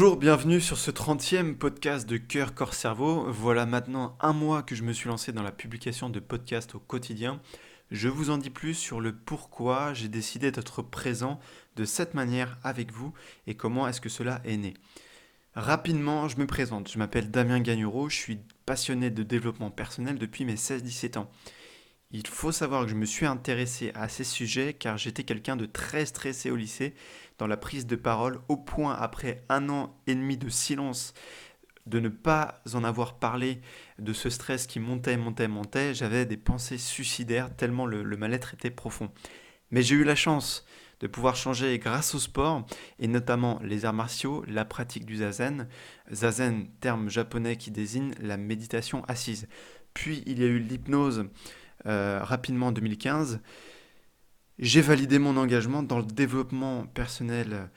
Bonjour, bienvenue sur ce 30e podcast de Cœur, Corps, Cerveau. Voilà maintenant un mois que je me suis lancé dans la publication de podcasts au quotidien. Je vous en dis plus sur le pourquoi j'ai décidé d'être présent de cette manière avec vous et comment est-ce que cela est né. Rapidement, je me présente. Je m'appelle Damien Gagnereau, je suis passionné de développement personnel depuis mes 16-17 ans. Il faut savoir que je me suis intéressé à ces sujets car j'étais quelqu'un de très stressé au lycée dans la prise de parole au point après un an et demi de silence de ne pas en avoir parlé de ce stress qui montait, montait, montait, j'avais des pensées suicidaires tellement le, mal-être était profond. Mais j'ai eu la chance de pouvoir changer grâce au sport et notamment les arts martiaux, la pratique du zazen. Zazen, terme japonais qui désigne la méditation assise. Puis il y a eu l'hypnose rapidement en 2015, j'ai validé mon engagement dans le développement personnel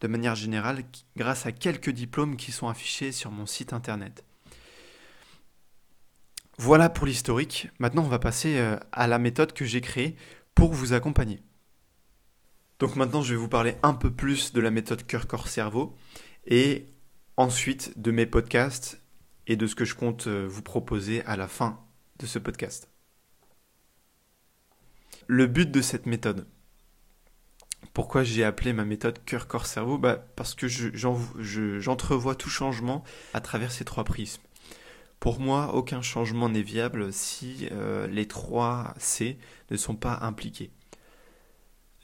de manière générale grâce à quelques diplômes qui sont affichés sur mon site internet. Voilà pour l'historique. Maintenant, on va passer euh, à la méthode que j'ai créée pour vous accompagner. Donc maintenant, je vais vous parler un peu plus de la méthode cœur-corps-cerveau et ensuite de mes podcasts et de ce que je compte euh, vous proposer à la fin de ce podcast. Le but de cette méthode. Pourquoi j'ai appelé ma méthode cœur, corps, cerveau? Bah, Parce que j'entrevois tout changement à travers ces trois prismes. Pour moi, aucun changement n'est viable si euh, les trois C ne sont pas impliqués.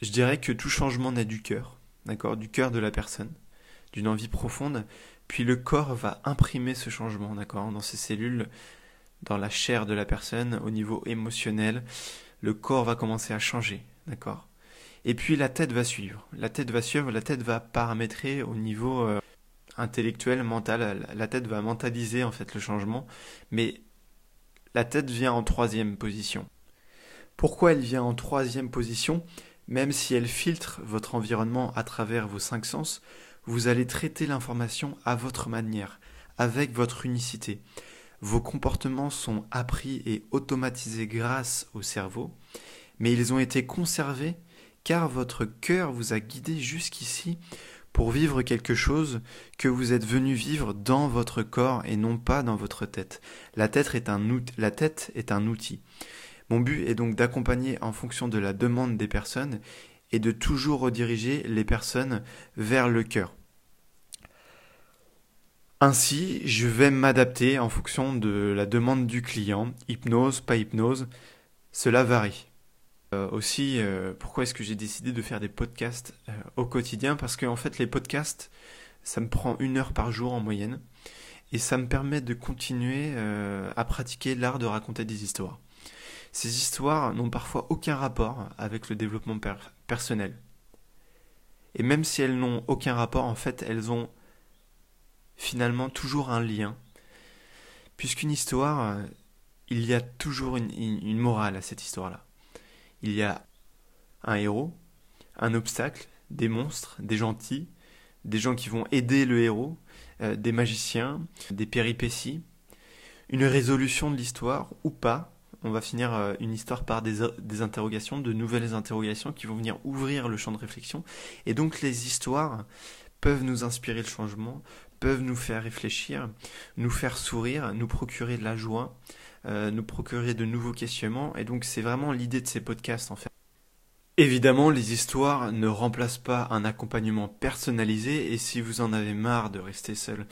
Je dirais que tout changement naît du cœur, d'accord, du cœur de la personne, d'une envie profonde, puis le corps va imprimer ce changement, d'accord, dans ses cellules, dans la chair de la personne, au niveau émotionnel, le corps va commencer à changer, d'accord? Et puis la tête va suivre. La tête va suivre, la tête va paramétrer au niveau euh, intellectuel, mental. La tête va mentaliser en fait le changement, mais la tête vient en troisième position. Pourquoi elle vient en troisième position? Même si elle filtre votre environnement à travers vos cinq sens, vous allez traiter l'information à votre manière, avec votre unicité. Vos comportements sont appris et automatisés grâce au cerveau, mais ils ont été conservés car votre cœur vous a guidé jusqu'ici pour vivre quelque chose que vous êtes venu vivre dans votre corps et non pas dans votre tête. La tête est un, outil. Mon but est donc d'accompagner en fonction de la demande des personnes et de toujours rediriger les personnes vers le cœur. Ainsi, je vais m'adapter en fonction de la demande du client, hypnose, pas hypnose, cela varie. Euh, aussi, euh, pourquoi est-ce que j'ai décidé de faire des podcasts euh, au quotidien? Parce qu'en fait, les podcasts, ça me prend une heure par jour en moyenne, et ça me permet de continuer à pratiquer l'art de raconter des histoires. Ces histoires n'ont parfois aucun rapport avec le développement personnel. Et même si elles n'ont aucun rapport, en fait, elles ont finalement toujours un lien. Puisqu'une histoire, euh, il y a toujours une, morale à cette histoire-là. Il y a un héros, un obstacle, des monstres, des gentils, des gens qui vont aider le héros, euh, des magiciens, des péripéties, une résolution de l'histoire ou pas. On va finir euh, une histoire par des, des, interrogations, de nouvelles interrogations qui vont venir ouvrir le champ de réflexion. Et donc les histoires peuvent nous inspirer le changement, peuvent nous faire réfléchir, nous faire sourire, nous procurer de la joie, euh, nous procurer de nouveaux questionnements. Et donc c'est vraiment l'idée de ces podcasts en fait. Évidemment, les histoires ne remplacent pas un accompagnement personnalisé et si vous en avez marre de rester seul,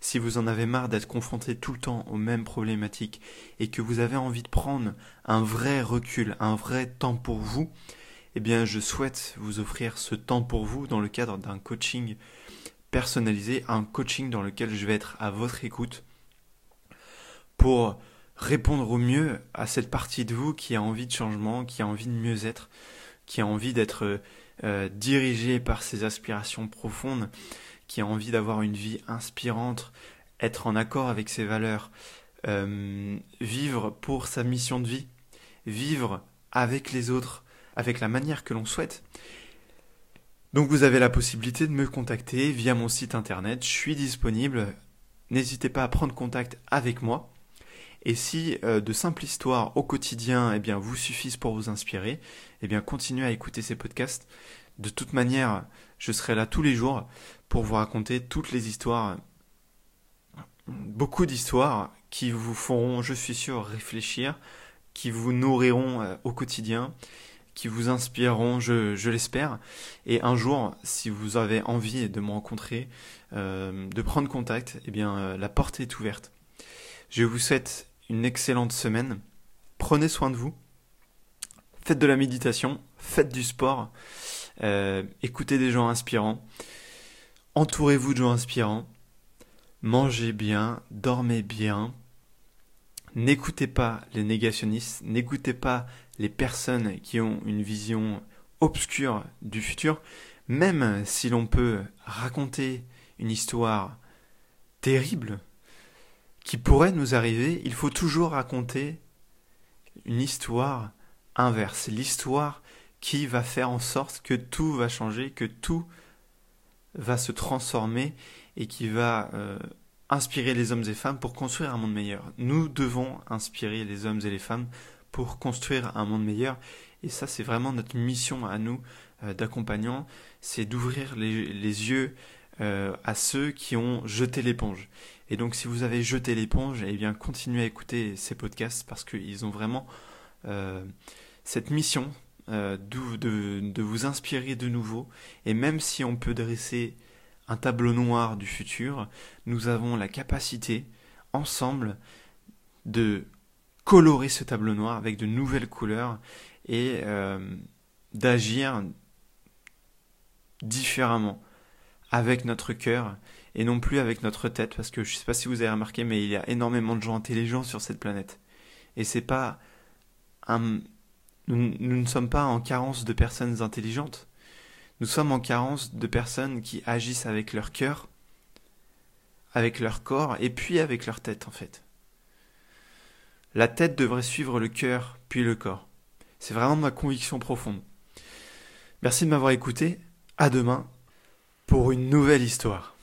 si vous en avez marre d'être confronté tout le temps aux mêmes problématiques et que vous avez envie de prendre un vrai recul, un vrai temps pour vous, eh bien je souhaite vous offrir ce temps pour vous dans le cadre d'un coaching personnalisé, un coaching dans lequel je vais être à votre écoute pour répondre au mieux à cette partie de vous qui a envie de changement, qui a envie de mieux être, qui a envie d'être euh, dirigé par ses aspirations profondes, qui a envie d'avoir une vie inspirante, être en accord avec ses valeurs, euh, vivre pour sa mission de vie, vivre avec les autres, avec la manière que l'on souhaite. Donc vous avez la possibilité de me contacter via mon site internet, je suis disponible, n'hésitez pas à prendre contact avec moi. Et si euh, de simples histoires au quotidien eh bien, vous suffisent pour vous inspirer, eh bien continuez à écouter ces podcasts. De toute manière, je serai là tous les jours pour vous raconter toutes les histoires, beaucoup d'histoires qui vous feront, je suis sûr, réfléchir, qui vous nourriront euh, au quotidien, qui vous inspireront, je, l'espère. Et un jour, si vous avez envie de me rencontrer, euh, de prendre contact, eh bien, euh, la porte est ouverte. Je vous souhaite une excellente semaine. Prenez soin de vous. Faites de la méditation, faites du sport, écoutez des gens inspirants, entourez-vous de gens inspirants, mangez bien, dormez bien, N'écoutez pas les négationnistes, n'écoutez pas les personnes qui ont une vision obscure du futur, même si l'on peut raconter une histoire terrible qui pourrait nous arriver, il faut toujours raconter une histoire inverse, l'histoire qui va faire en sorte que tout va changer, que tout va se transformer et qui va euh, inspirer les hommes et femmes pour construire un monde meilleur. Nous devons inspirer les hommes et les femmes pour construire un monde meilleur. Et ça, c'est vraiment notre mission à nous euh, d'accompagnants, c'est d'ouvrir les, yeux euh, à ceux qui ont jeté l'éponge. Et donc, si vous avez jeté l'éponge, eh bien, continuez à écouter ces podcasts parce qu'ils ont vraiment euh, cette mission de, de, vous inspirer de nouveau. Et même si on peut dresser un tableau noir du futur, nous avons la capacité, ensemble, de colorer ce tableau noir avec de nouvelles couleurs et euh, d'agir différemment avec notre cœur et non plus avec notre tête parce que je ne sais pas si vous avez remarqué mais il y a énormément de gens intelligents sur cette planète et c'est pas nous ne sommes pas en carence de personnes intelligentes nous sommes en carence de personnes qui agissent avec leur cœur, avec leur corps et puis avec leur tête en fait. La tête devrait suivre le cœur puis le corps. C'est vraiment ma conviction profonde. Merci de m'avoir écouté. À demain pour une nouvelle histoire.